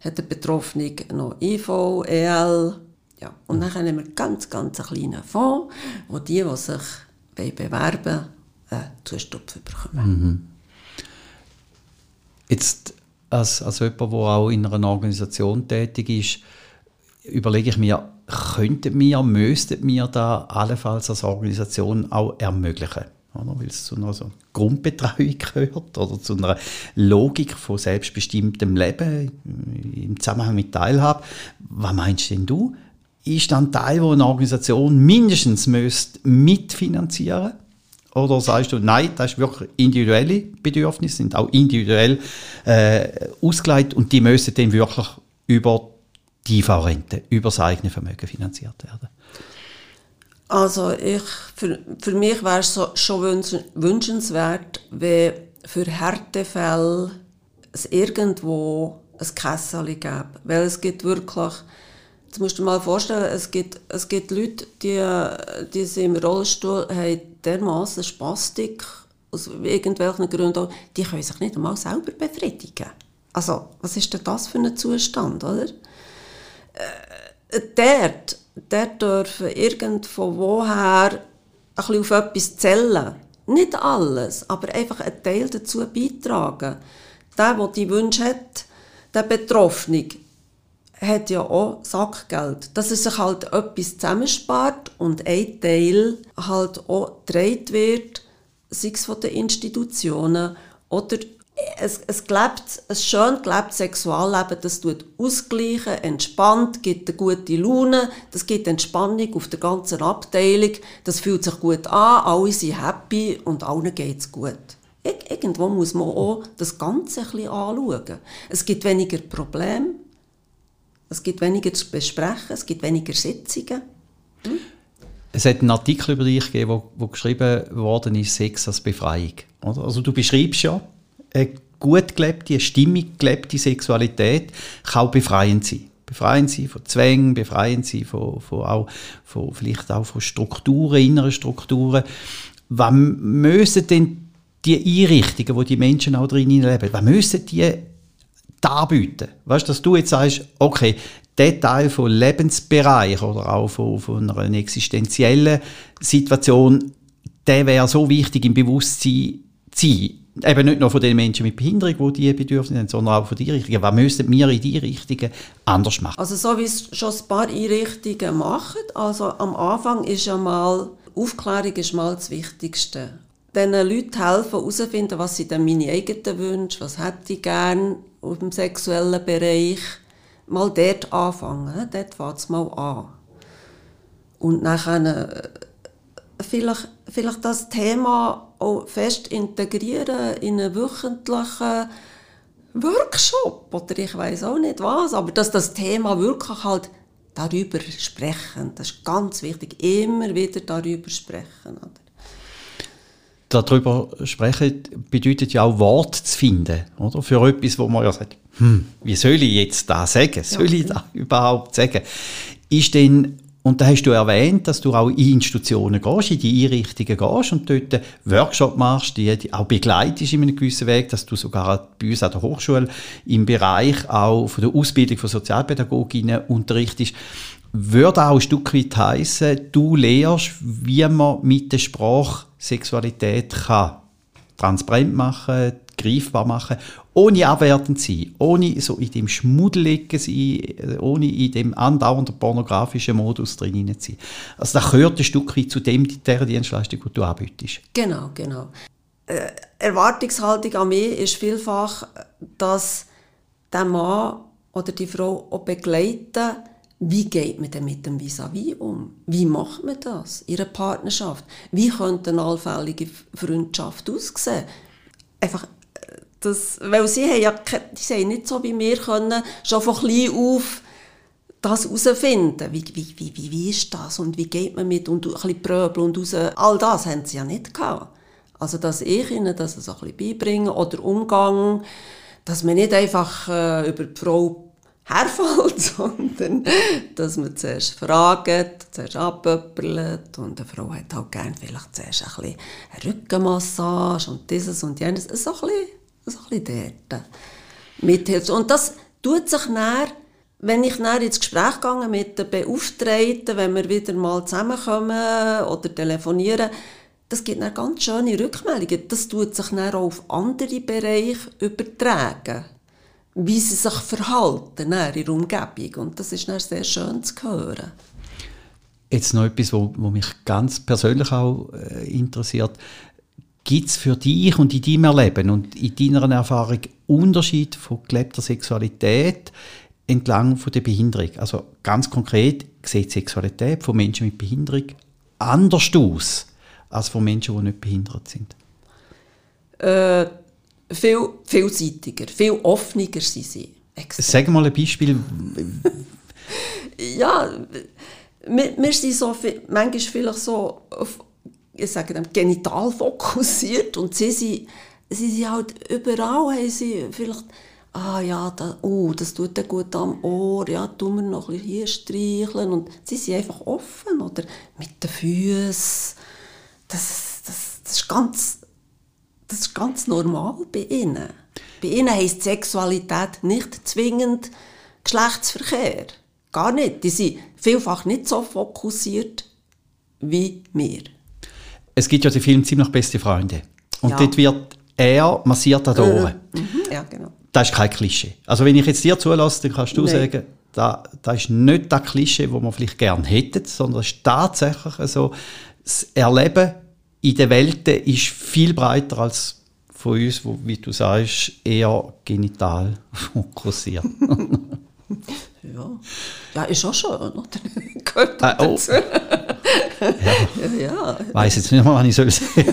hat der Betroffene noch IV, EL. Ja. Und dann haben wir ganz, ganz einen kleinen Fonds, wo die, die sich bewerben wollen, äh, bekommen. Mhm. Jetzt als, als jemand, der auch in einer Organisation tätig ist, überlege ich mir, könnten wir, müssten wir da allenfalls als Organisation auch ermöglichen? Weil es zu einer so Grundbetreuung gehört oder zu einer Logik von selbstbestimmtem Leben im Zusammenhang mit Teilhabe. Was meinst denn du? Ist dann Teil, wo eine Organisation mindestens mitfinanzieren oder sagst du, nein, das ist wirklich individuelle Bedürfnisse, sind auch individuell äh, ausgelegt und die müssen dann wirklich über die IV-Rente, über das eigene Vermögen finanziert werden? Also ich, für, für mich wäre es so, schon wünschenswert, wenn für Härtefälle es irgendwo ein Kessel gäbe. Weil es gibt wirklich, jetzt musst du dir mal vorstellen, es gibt, es gibt Leute, die, die sind im Rollstuhl haben dermaßen Spastik, aus irgendwelchen Gründen, die können sich nicht einmal selber befriedigen. Also, was ist denn das für ein Zustand, oder? Äh, dort, dort dürfen irgend von woher ein bisschen auf etwas zählen. Nicht alles, aber einfach einen Teil dazu beitragen. Der, der die Wünsche hat, der Betroffene, hat ja auch Sackgeld. Dass er sich halt etwas zusammenspart und ein Teil halt auch gedreht wird, sei es von den Institutionen oder es, es gelebt, ein schön gelebtes Sexualleben, das tut ausgleichen, entspannt, gibt eine gute Laune, das gibt Entspannung auf der ganzen Abteilung, das fühlt sich gut an, alle sind happy und allen geht es gut. Irgendwo muss man auch das Ganze ein bisschen anschauen. Es gibt weniger Probleme, es gibt weniger zu besprechen, es gibt weniger Sitzungen. Hm? Es hat einen Artikel über dich gegeben, wo, wo geschrieben worden ist, Sex als Befreiung. Also du beschreibst ja eine gut gelebte, eine stimmig gelebte Sexualität kann auch befreiend sein. Befreiend sein von Zwängen, befreiend sein von, von, auch, von vielleicht auch von Strukturen, inneren Strukturen. Was müssen denn die Einrichtungen, wo die Menschen auch drin leben, was müssen die darbieten? Weißt du, dass du jetzt sagst, okay, der Teil von Lebensbereich oder auch von, von einer existenziellen Situation, der wäre so wichtig im Bewusstsein zu sein eben nicht nur von den Menschen mit Behinderung, die diese Bedürfnisse haben, sondern auch von den Richtungen. Was müssen wir in diese Richtungen anders machen? Also so wie es schon ein paar Einrichtungen machen, also am Anfang ist ja mal, Aufklärung ist mal das Wichtigste. Den Leuten helfen, herauszufinden, was sind denn meine eigenen Wünsche, was hätte ich gerne im sexuellen Bereich. Mal dort anfangen, dort fängt es mal an. Und dann äh, vielleicht, vielleicht das Thema auch fest integrieren in einen wöchentlichen Workshop oder ich weiß auch nicht was, aber dass das Thema wirklich halt darüber sprechen, das ist ganz wichtig, immer wieder darüber sprechen. Oder? Darüber sprechen bedeutet ja auch Wort zu finden, oder? Für etwas, wo man ja sagt, hm, wie soll ich jetzt da sagen? Soll ich da überhaupt sagen? Ist denn und da hast du erwähnt, dass du auch in Institutionen gehst, in die Einrichtungen gehst und dort Workshop machst, die, die auch begleitest in einem gewissen Weg, dass du sogar bei uns an der Hochschule im Bereich auch von der Ausbildung von Sozialpädagoginnen unterrichtest. Würde auch ein Stück weit heissen, du lehrst, wie man mit der Sprache Sexualität kann transparent machen, greifbar machen, ohne abwertend zu sein, ohne so in dem Schmuddeligen sein, ohne in dem andauernden pornografischen Modus drin zu sein. Also das gehört ein Stück zu dem, der Dienstleistung, die du anbietest. Genau, genau. Äh, Erwartungshaltung an mich ist vielfach, dass der Mann oder die Frau auch begleiten, wie geht man denn mit dem Vis-à-vis -vis um? Wie macht man das in einer Partnerschaft? Wie könnte eine allfällige Freundschaft aussehen? Einfach das, weil sie haben ja die haben nicht so wie wir können, schon von klein auf das herausfinden. Wie, wie, wie, wie, wie ist das und wie geht man mit und ein bisschen Pröbel und raus. All das haben sie ja nicht gehabt. Also, dass ich ihnen das so ein bisschen beibringe oder Umgang, dass man nicht einfach äh, über die Frau herfällt, [laughs] sondern dass man zuerst fragt, zuerst abpöppelt und eine Frau hat halt gerne vielleicht zuerst ein bisschen eine Rückenmassage und dieses und jenes. So ein bisschen, so ein bisschen dort. Und das tut sich dann, wenn ich dann ins Gespräch gehe mit den Beauftragten, wenn wir wieder mal zusammenkommen oder telefonieren, das gibt dann ganz schöne Rückmeldungen. Das tut sich dann auch auf andere Bereiche übertragen wie sie sich verhalten in ihrer Umgebung. Und das ist dann sehr schön zu hören. Jetzt noch etwas, was mich ganz persönlich auch äh, interessiert. Gibt es für dich und in deinem Erleben und in deiner Erfahrung Unterschied von gelebter Sexualität entlang von der Behinderung? Also ganz konkret sieht Sexualität von Menschen mit Behinderung anders aus als von Menschen, die nicht behindert sind? Äh, viel vielseitiger, viel offener sind sie. Extrem. Sag mal ein Beispiel. [laughs] ja, wir, wir sind so viel, manchmal vielleicht so auf, ich sage dem, genital fokussiert und sie sind, sie sind halt überall, haben sie vielleicht ah ja, da, oh, das tut dir gut am Ohr, ja, tun wir noch ein bisschen hier streicheln und sie sind einfach offen oder mit den Füßen. Das, das, das ist ganz das ist ganz normal bei ihnen. Bei ihnen heisst Sexualität nicht zwingend Geschlechtsverkehr. Gar nicht. Die sind vielfach nicht so fokussiert wie wir. Es gibt ja den Film «Ziemlich beste Freunde». Und ja. dort wird er massiert an den äh, Ohren. Mhm. Ja, genau. Das ist kein Klischee. Also wenn ich jetzt dir zulasse, dann kannst du Nein. sagen, das, das ist nicht das Klischee, das man vielleicht gerne hätte, sondern es ist tatsächlich so, das Erleben in der Welt ist viel breiter als von uns, wo, wie du sagst, eher genital [laughs] fokussiert. [laughs] ja. ja, ist auch schön, oder? [laughs] Gehört ah, oh. ja. ja, ja. Weiß jetzt nicht mehr, was ich soll sagen.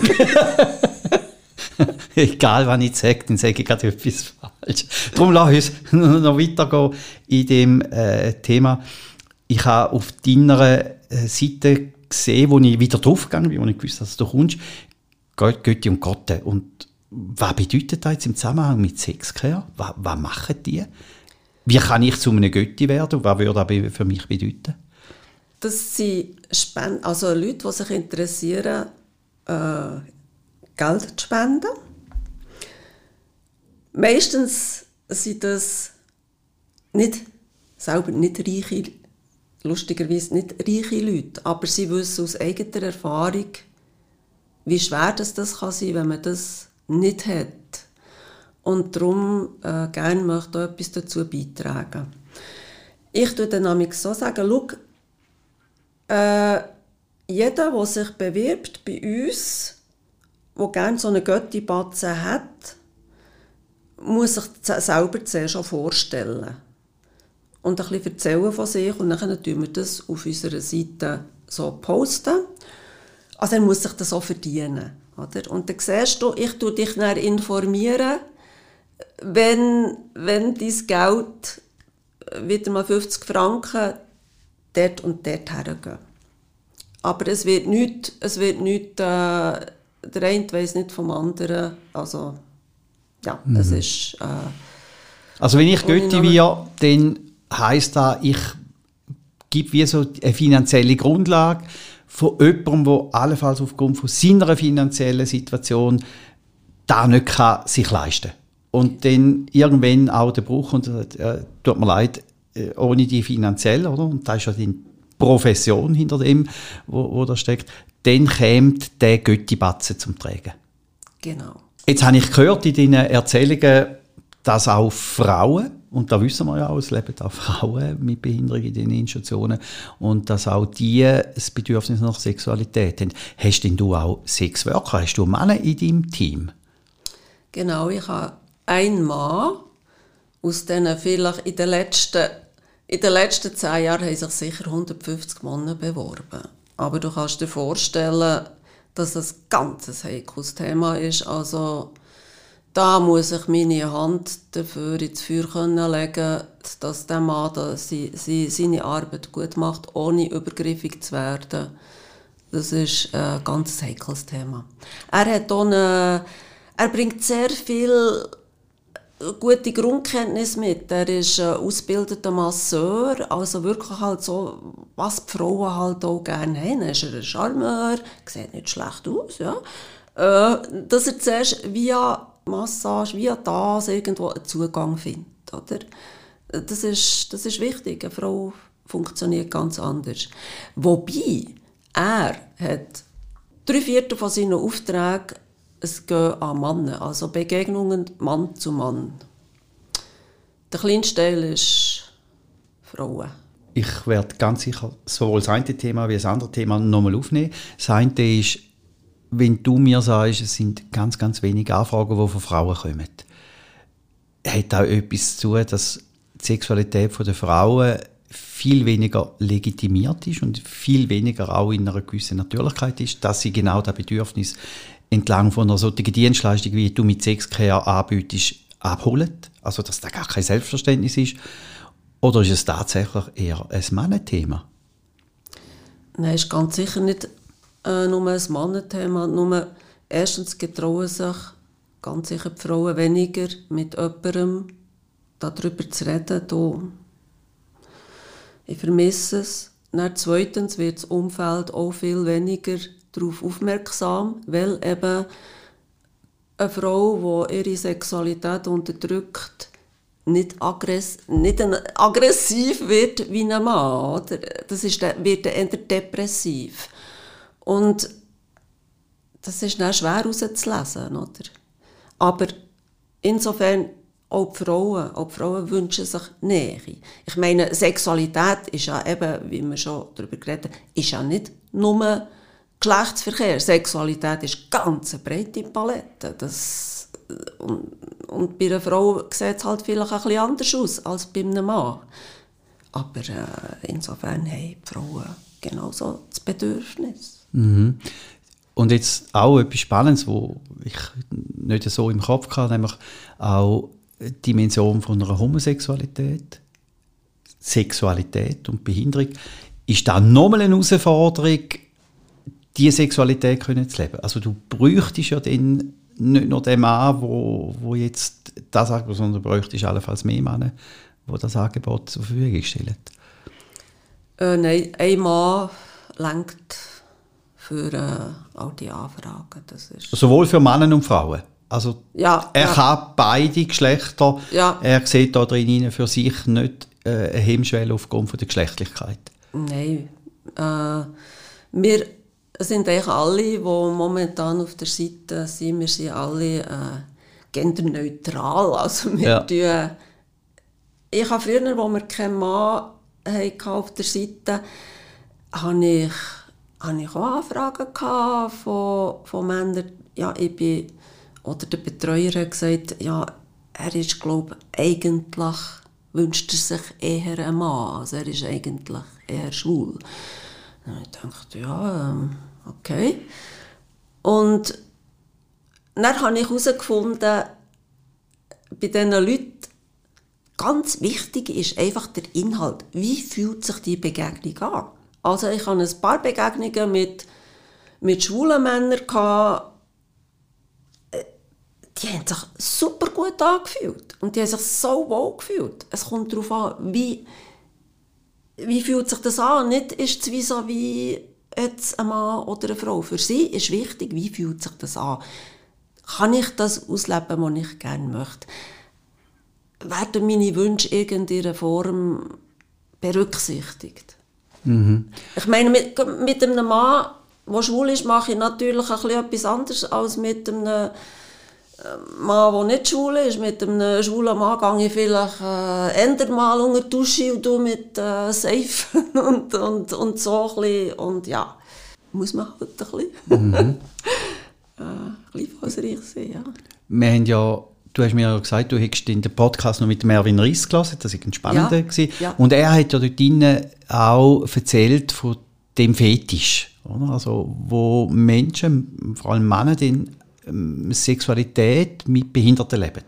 [laughs] Egal, was ich sage, dann sage ich gerade etwas falsch. Darum lass uns [laughs] noch weitergehen in dem äh, Thema. Ich habe auf deiner äh, Seite gesehen, wo ich wieder draufgegangen bin, wo ich gewusst dass du kommst, Götti und Gotte. Und was bedeutet das jetzt im Zusammenhang mit Sexcare? Was, was machen die? Wie kann ich zu einem Götti werden was würde das für mich bedeuten? Das sind Spend also Leute, die sich interessieren, äh, Geld zu spenden. Meistens sind das nicht, selber nicht reiche lustigerweise nicht reiche Leute, aber sie wissen aus eigener Erfahrung, wie schwer das, das kann sein, wenn man das nicht hat. Und darum äh, gerne möchte ich etwas dazu beitragen. Ich würde dann nämlich so sagen, schau, äh, jeder, der sich bewirbt bei uns, der gerne so eine Götti-Batze hat, muss sich selber zuerst schon vorstellen und ein bisschen erzählen von sich und dann tun wir das auf unserer Seite so posten. Also er muss sich das auch verdienen. Oder? Und dann siehst du, ich tue dich dann informieren, wenn, wenn dein Geld wieder mal 50 Franken dort und dort hergehen. Aber es wird nicht, es wird nicht äh, der eine weiss nicht vom anderen, also ja, mhm. es ist... Äh, also wenn ich Götti wir, dann heißt da, ich gebe wie so eine finanzielle Grundlage von jemandem, der allenfalls aufgrund von seiner finanziellen Situation da nicht kann sich leisten und dann irgendwann auch der Bruch und äh, tut mir leid, äh, ohne die finanziell, oder? Und da ist ja die Profession hinter dem, wo, wo da steckt, dann kommt der Göttibatzen zum Tragen. Genau. Jetzt habe ich gehört in deinen Erzählungen, dass auch Frauen und da wissen wir ja auch, es leben auch Frauen mit Behinderung in den Institutionen und dass auch die das Bedürfnis nach Sexualität haben. Hast denn du auch Sexworker? Hast du Männer in deinem Team? Genau, ich habe einen Mann, aus denen vielleicht in den letzten, in den letzten zehn Jahren haben sich sicher 150 Männer beworben. Aber du kannst dir vorstellen, dass das ein ganz heikles Thema ist. Also da muss ich meine Hand dafür ins Feuer können legen, dass der Mann da seine Arbeit gut macht, ohne übergriffig zu werden. Das ist ein ganz heikles Thema. Er hat auch eine, er bringt sehr viel gute Grundkenntnis mit. Er ist ein ausgebildeter Masseur, also wirklich halt so, was die Frauen halt auch gerne haben. Er ist ein Charmeur, sieht nicht schlecht aus, ja. Äh, dass er zuerst via Massage, via das irgendwo einen Zugang findet, oder? Das ist, das ist wichtig. Eine Frau funktioniert ganz anders. Wobei, er hat drei Viertel von seinen Aufträgen es gehen an Männer, also Begegnungen Mann zu Mann. Der kleinste Teil ist Frauen. Ich werde ganz sicher sowohl das eine Thema wie das andere Thema nochmal aufnehmen. Das eine ist, wenn du mir sagst, es sind ganz, ganz wenige Anfragen, die von Frauen kommen, hat auch etwas zu tun, dass die Sexualität der Frauen viel weniger legitimiert ist und viel weniger auch in einer gewissen Natürlichkeit ist, dass sie genau das Bedürfnis entlang von einer solchen Dienstleistung, wie du mit Sexcare anbietest, abholen. Also, dass das gar kein Selbstverständnis ist. Oder ist es tatsächlich eher ein Mannenthema? Nein, es ist ganz sicher nicht äh, nur ein Mannenthema. Nur erstens getrauen sich ganz sicher die Frauen weniger mit jemandem darüber zu reden. Da. Ich vermisse es. Dann zweitens wird das Umfeld auch viel weniger darauf aufmerksam, weil eben eine Frau, die ihre Sexualität unterdrückt, nicht, aggress nicht aggressiv wird wie ein Mann. Das ist, wird eher depressiv. Und das ist dann schwer herauszulesen. Oder? Aber insofern auch die Frauen, auch die Frauen wünschen sich Nähe. Ich meine, Sexualität ist ja eben, wie wir schon darüber geredet haben, ist ja nicht nur Geschlechtsverkehr, Sexualität ist ganz eine breite Palette. Das, und, und bei einer Frau sieht es halt vielleicht ein bisschen anders aus als bei einem Mann. Aber äh, insofern haben die Frauen genauso das Bedürfnis. Mhm. Und jetzt auch etwas Spannendes, wo ich nicht so im Kopf hatte, nämlich auch die Dimension von einer Homosexualität, Sexualität und Behinderung. Ist da nochmal eine Herausforderung, diese Sexualität können zu leben. Also du bräuchtest ja dann nicht nur den Mann, wo, wo jetzt das Angebot, sondern du bräuchtest allenfalls mehr Männer, die das Angebot zur Verfügung stellen. Äh, nein, ein Mann lenkt für äh, all die Anfragen. Das ist Sowohl für Männer und Frauen? Also ja, er ja. kann beide Geschlechter, ja. er sieht da drin für sich nicht äh, eine Hemmschwelle aufgrund von der Geschlechtlichkeit. Nein. Äh, wir es sind eigentlich alle, die momentan auf der Seite sind, wir sind alle äh, genderneutral. Also wir ja. tun, ich habe früher, als wir keinen Mann hatten auf der Seite, hatte ich, hatte ich auch Anfragen von, von Männern. Ja, ich bin, oder der Betreuer hat gesagt, ja, er ist, glaube eigentlich wünscht er sich eher einen Mann. Also er ist eigentlich eher schwul. Und ich dachte, ja, ähm, Okay. Und dann habe ich herausgefunden, bei diesen Leuten, ganz wichtig ist einfach der Inhalt. Wie fühlt sich die Begegnung an? Also ich hatte ein paar Begegnungen mit, mit schwulen Männern, gehabt, äh, die haben sich super gut angefühlt und die haben sich so wohl gefühlt. Es kommt darauf an, wie, wie fühlt sich das an. Nicht ist es wie so wie jetzt ein Mann oder eine Frau. Für sie ist wichtig, wie fühlt sich das an? Kann ich das ausleben, was ich gerne möchte? Werden meine Wünsche in irgendeiner Form berücksichtigt? Mhm. Ich meine, mit, mit einem Mann, der schwul ist, mache ich natürlich ein etwas anderes als mit einem Mann, der nicht schwul ist. Mit einem schwulen Mann gehe ich vielleicht äh, mal unter die Dusche und du mit äh, Safe [laughs] und, und, und so ein bisschen. Und ja, muss man halt ein bisschen, mhm. [laughs] äh, ein bisschen faserig sein, ja. Wir haben ja Du hast mir ja gesagt, du hättest den Podcast noch mit Mervin Riss gelesen, das war ein spannender. Ja, ja. Und er hat ja dort drinnen auch erzählt von dem Fetisch, oder? Also, wo Menschen, vor allem Männer, den ähm, Sexualität mit Behinderten leben.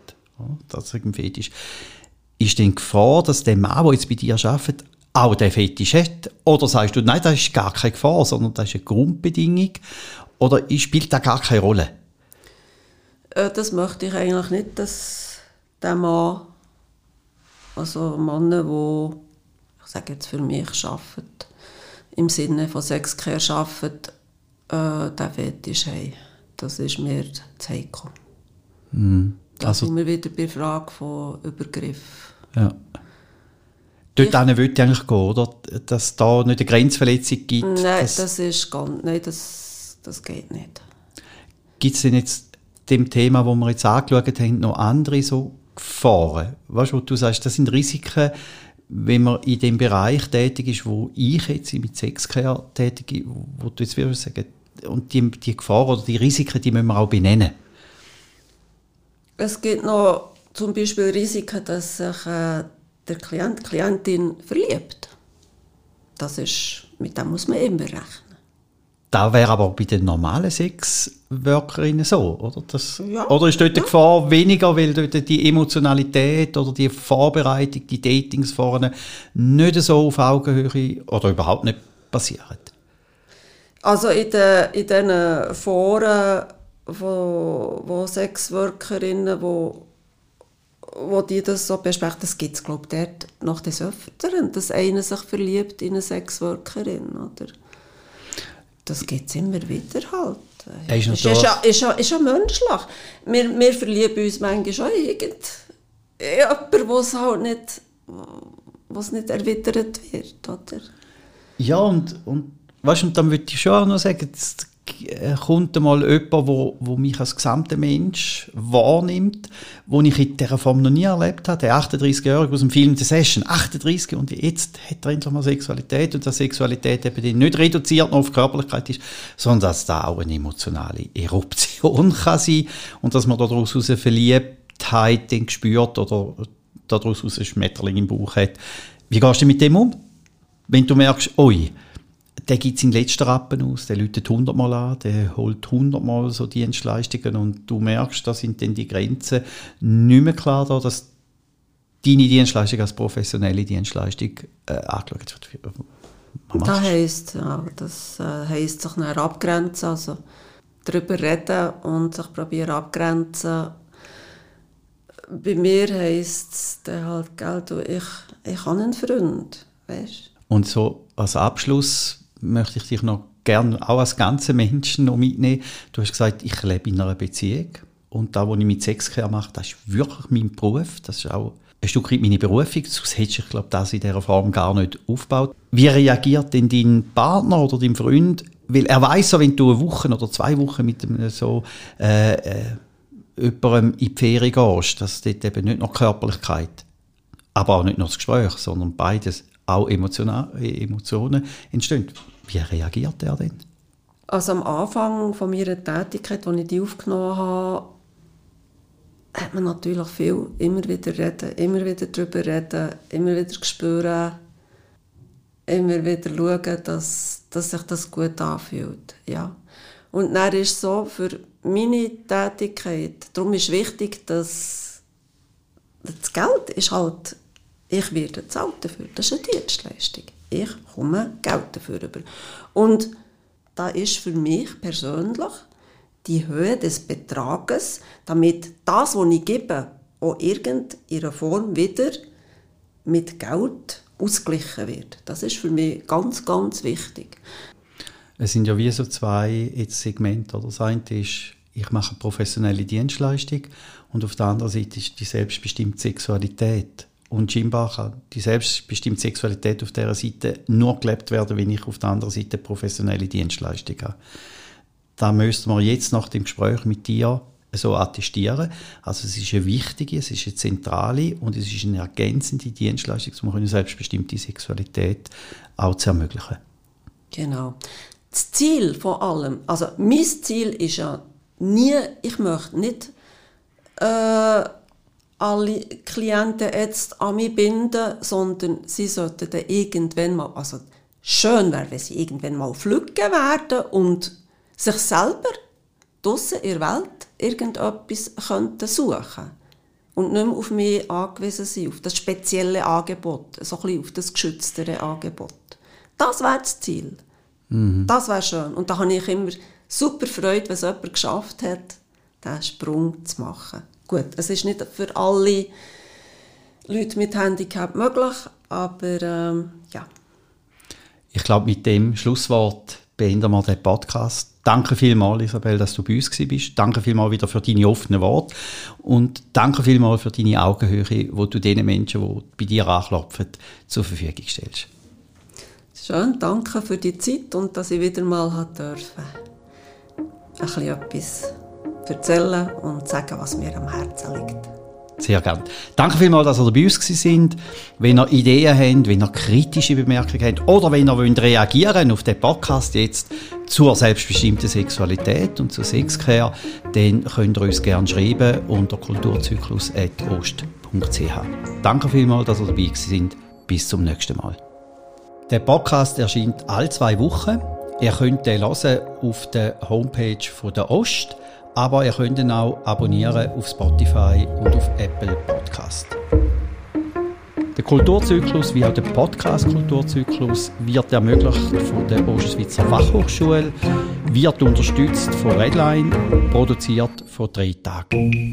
Das ist ein Fetisch. Ist denn Gefahr, dass der Mann, der jetzt bei dir arbeitet, auch den Fetisch hat? Oder sagst du, nein, das ist gar keine Gefahr, sondern das ist eine Grundbedingung? Oder spielt das gar keine Rolle? Äh, das möchte ich eigentlich nicht, dass der Mann, also Männer, die, ich sage jetzt für mich, arbeiten, im Sinne von Sexcare arbeiten, äh, den Fetisch haben. Das ist mir zu heikel. Da also, sind wir wieder bei der Frage von Übergriff. Ja. Dort ich, würde ich eigentlich gehen, oder? Dass es da nicht eine Grenzverletzung gibt? Nein, das, ist ganz, nein, das, das geht nicht. Gibt es denn jetzt dem Thema, das wir jetzt angeschaut haben, noch andere so Gefahren? Weißt du, du sagst, das sind Risiken, wenn man in dem Bereich tätig ist, wo ich jetzt mit Sexcare tätig bin, wo du jetzt würdest sagen, und die, die Gefahren oder die Risiken, die müssen wir auch benennen. Es gibt noch zum Beispiel Risiken, dass sich äh, der Klient, Klientin verliebt. Das ist, mit dem muss man immer rechnen. Da wäre aber bei den normalen Sexworkerinnen so, oder? Das, ja. Oder ist dort ja. die Gefahr weniger, weil dort die Emotionalität oder die Vorbereitung, die Datings vorne nicht so auf Augenhöhe oder überhaupt nicht passieren? Also in den in den Foren, wo, wo Sexworkerinnen, wo wo die das so besprechen, das gibt es, glaube ich, dort noch des Öfteren, dass einer sich verliebt in eine Sexworkerin, oder? Das gibt es immer wieder halt. Ist, ist, ist, ja, ist, ja, ist ja menschlich. Wir, wir verlieben uns manchmal schon in jemanden, wo es halt nicht, was nicht erwidert wird, oder? Ja, und, und, weißt, und dann würde ich schon auch noch sagen, äh, kommt einmal jemand, wo, wo mich als gesamter Mensch wahrnimmt, wo ich in dieser Form noch nie erlebt habe. Der 38-Jährige aus dem Film The Session, 38 und jetzt hat er endlich mal Sexualität und dass Sexualität eben nicht reduziert auf Körperlichkeit ist, sondern dass da auch eine emotionale Eruption [laughs] kann sein und dass man daraus eine Verliebtheit spürt oder daraus ein Schmetterling im Bauch hat. Wie gehst du mit dem um? Wenn du merkst, oi, der gibt seinen letzten Rappen aus, der läutet hundertmal an, der holt hundertmal so Dienstleistungen und du merkst, da sind dann die Grenzen nicht mehr klar da, dass deine Dienstleistung als professionelle Dienstleistung äh, angeschaut wird. Das heisst, ja, das äh, heisst sich dann abgrenzen, also darüber reden und sich probieren abgrenzen. Bei mir heisst es dann halt, gell, du, ich, ich habe einen Freund, weißt? Und so als Abschluss möchte ich dich noch gerne auch als ganze Menschen noch mitnehmen. Du hast gesagt, ich lebe in einer Beziehung und da, was ich mit Sexcare mache, das ist wirklich mein Beruf. Das ist auch ein Stück weit meine Berufung. Sonst hättest du, ich glaube, das in dieser Form gar nicht aufgebaut. Wie reagiert denn dein Partner oder dein Freund? Weil er weiß, wenn du eine Woche oder zwei Wochen mit einem so äh, äh, jemandem in die Ferien gehst, dass dort eben nicht nur Körperlichkeit, aber auch nicht nur das Gespräch, sondern beides auch Emotionen entstehen. Wie reagiert er denn? Also am Anfang von meiner Tätigkeit, als ich die aufgenommen habe, hat man natürlich viel immer wieder reden, immer wieder darüber reden, immer wieder spüren, immer wieder schauen, dass, dass sich das gut anfühlt. Ja. Und dann ist so, für meine Tätigkeit, darum ist wichtig, dass das Geld ist halt, ich werde bezahlt dafür, das ist eine Dienstleistung ich komme Geld dafür über. Und da ist für mich persönlich die Höhe des Betrages, damit das, was ich gebe, auch irgendeiner Form wieder mit Geld ausgeglichen wird. Das ist für mich ganz, ganz wichtig. Es sind ja wie so zwei Segmente. Das eine ist, ich mache professionelle Dienstleistung und auf der anderen Seite ist die selbstbestimmte Sexualität. Und scheinbar kann die selbstbestimmte Sexualität auf dieser Seite nur gelebt werden, wenn ich auf der anderen Seite professionelle Dienstleistung habe. Da müssten wir jetzt nach dem Gespräch mit dir so attestieren. Also es ist eine wichtige, es ist eine zentrale und es ist eine ergänzende Dienstleistung, um eine selbstbestimmte Sexualität auch zu ermöglichen. Genau. Das Ziel von allem, also mein Ziel ist ja nie, ich möchte nicht äh, alle Klienten jetzt an mich binden, sondern sie sollten dann irgendwann mal, also schön wäre, wenn sie irgendwann mal pflücken werden und sich selber draussen in der Welt irgendetwas könnten suchen und nicht mehr auf mich angewiesen sein, auf das spezielle Angebot, so ein bisschen auf das geschütztere Angebot. Das wäre das Ziel. Mhm. Das wäre schön. Und da habe ich immer super Freude, wenn es jemand geschafft hat, diesen Sprung zu machen. Gut, es ist nicht für alle Leute mit Handicap möglich, aber ähm, ja. Ich glaube, mit dem Schlusswort beenden wir den Podcast. Danke vielmals, Isabel, dass du bei uns bist. Danke vielmals wieder für deine offenen Worte und danke vielmals für deine Augenhöhe, wo du den Menschen, die bei dir anklopfen, zur Verfügung stellst. Schön, danke für die Zeit und dass ich wieder mal durfte, ein bisschen etwas erzählen und sagen, was mir am Herzen liegt. Sehr gerne. Danke vielmals, dass ihr bei uns sind. Wenn ihr Ideen habt, wenn ihr kritische Bemerkungen habt oder wenn ihr wollt reagieren auf den Podcast jetzt zur selbstbestimmten Sexualität und zur Sexcare, dann könnt ihr uns gerne schreiben unter kulturzyklus.ost.ch. Danke vielmals, dass ihr dabei sind. Bis zum nächsten Mal. Der Podcast erscheint alle zwei Wochen. Ihr könnt den hören auf der Homepage von der Ost aber ihr könnt ihn auch abonnieren auf Spotify und auf Apple Podcast. Der Kulturzyklus wie auch der Podcast Kulturzyklus wird ermöglicht von der Ostschweizer Fachhochschule, wird unterstützt von Redline, produziert von drei Tagen.